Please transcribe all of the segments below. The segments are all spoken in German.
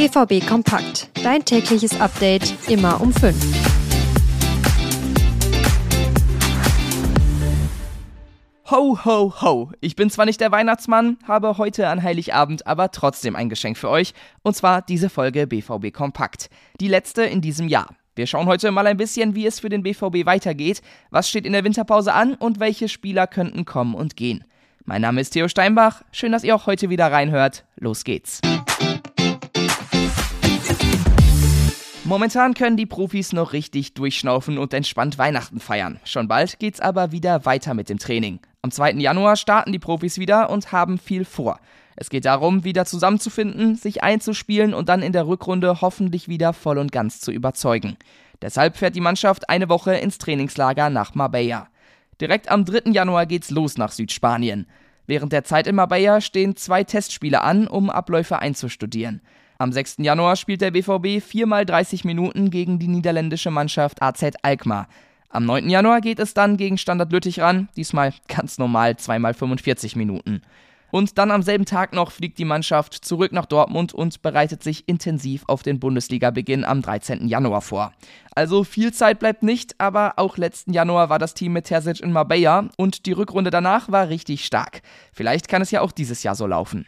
BVB Kompakt. Dein tägliches Update immer um 5. Ho, ho, ho. Ich bin zwar nicht der Weihnachtsmann, habe heute an Heiligabend aber trotzdem ein Geschenk für euch. Und zwar diese Folge BVB Kompakt. Die letzte in diesem Jahr. Wir schauen heute mal ein bisschen, wie es für den BVB weitergeht, was steht in der Winterpause an und welche Spieler könnten kommen und gehen. Mein Name ist Theo Steinbach. Schön, dass ihr auch heute wieder reinhört. Los geht's. Momentan können die Profis noch richtig durchschnaufen und entspannt Weihnachten feiern. Schon bald geht's aber wieder weiter mit dem Training. Am 2. Januar starten die Profis wieder und haben viel vor. Es geht darum, wieder zusammenzufinden, sich einzuspielen und dann in der Rückrunde hoffentlich wieder voll und ganz zu überzeugen. Deshalb fährt die Mannschaft eine Woche ins Trainingslager nach Marbella. Direkt am 3. Januar geht's los nach Südspanien. Während der Zeit in Marbella stehen zwei Testspiele an, um Abläufe einzustudieren. Am 6. Januar spielt der BVB viermal 30 Minuten gegen die niederländische Mannschaft AZ Alkmaar. Am 9. Januar geht es dann gegen Standard Lüttich ran, diesmal ganz normal zweimal 45 Minuten. Und dann am selben Tag noch fliegt die Mannschaft zurück nach Dortmund und bereitet sich intensiv auf den Bundesliga-Beginn am 13. Januar vor. Also viel Zeit bleibt nicht, aber auch letzten Januar war das Team mit Terzic in Marbella und die Rückrunde danach war richtig stark. Vielleicht kann es ja auch dieses Jahr so laufen.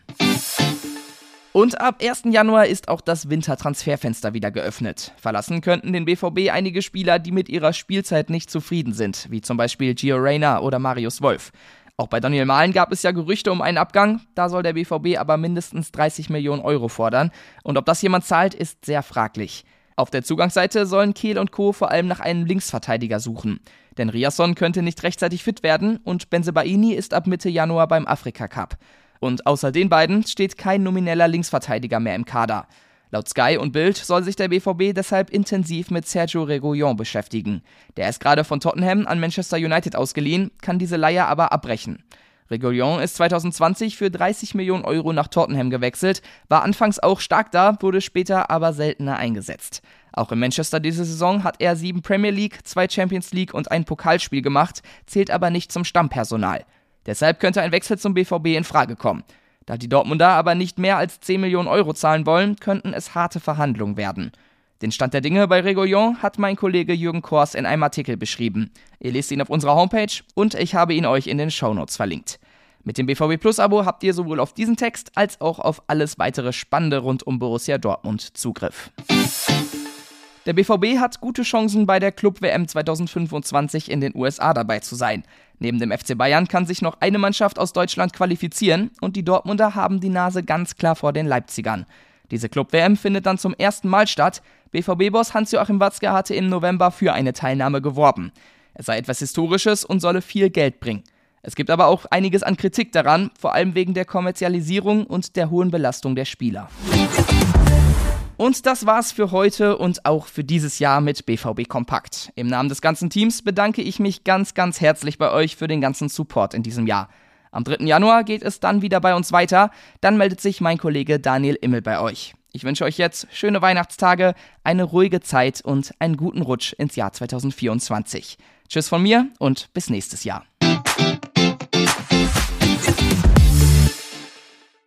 Und ab 1. Januar ist auch das Wintertransferfenster wieder geöffnet. Verlassen könnten den BVB einige Spieler, die mit ihrer Spielzeit nicht zufrieden sind, wie zum Beispiel Gio Reyna oder Marius Wolf. Auch bei Daniel Mahlen gab es ja Gerüchte um einen Abgang, da soll der BVB aber mindestens 30 Millionen Euro fordern. Und ob das jemand zahlt, ist sehr fraglich. Auf der Zugangsseite sollen Kehl und Co. vor allem nach einem Linksverteidiger suchen. Denn Riasson könnte nicht rechtzeitig fit werden und Benzebaini ist ab Mitte Januar beim Afrika Cup. Und außer den beiden steht kein nomineller Linksverteidiger mehr im Kader. Laut Sky und Bild soll sich der BVB deshalb intensiv mit Sergio Reguillon beschäftigen. Der ist gerade von Tottenham an Manchester United ausgeliehen, kann diese Leihe aber abbrechen. Reguillon ist 2020 für 30 Millionen Euro nach Tottenham gewechselt, war anfangs auch stark da, wurde später aber seltener eingesetzt. Auch in Manchester diese Saison hat er sieben Premier League, zwei Champions League und ein Pokalspiel gemacht, zählt aber nicht zum Stammpersonal. Deshalb könnte ein Wechsel zum BVB in Frage kommen. Da die Dortmunder aber nicht mehr als 10 Millionen Euro zahlen wollen, könnten es harte Verhandlungen werden. Den Stand der Dinge bei Regoillon hat mein Kollege Jürgen Kors in einem Artikel beschrieben. Ihr lest ihn auf unserer Homepage und ich habe ihn euch in den Shownotes verlinkt. Mit dem BVB Plus Abo habt ihr sowohl auf diesen Text als auch auf alles weitere Spannende rund um Borussia Dortmund Zugriff. Der BVB hat gute Chancen bei der Club WM 2025 in den USA dabei zu sein. Neben dem FC Bayern kann sich noch eine Mannschaft aus Deutschland qualifizieren und die Dortmunder haben die Nase ganz klar vor den Leipzigern. Diese Club-WM findet dann zum ersten Mal statt. BVB-Boss Hans-Joachim Watzke hatte im November für eine Teilnahme geworben. Es sei etwas Historisches und solle viel Geld bringen. Es gibt aber auch einiges an Kritik daran, vor allem wegen der Kommerzialisierung und der hohen Belastung der Spieler. Und das war's für heute und auch für dieses Jahr mit BVB Kompakt. Im Namen des ganzen Teams bedanke ich mich ganz, ganz herzlich bei euch für den ganzen Support in diesem Jahr. Am 3. Januar geht es dann wieder bei uns weiter. Dann meldet sich mein Kollege Daniel Immel bei euch. Ich wünsche euch jetzt schöne Weihnachtstage, eine ruhige Zeit und einen guten Rutsch ins Jahr 2024. Tschüss von mir und bis nächstes Jahr.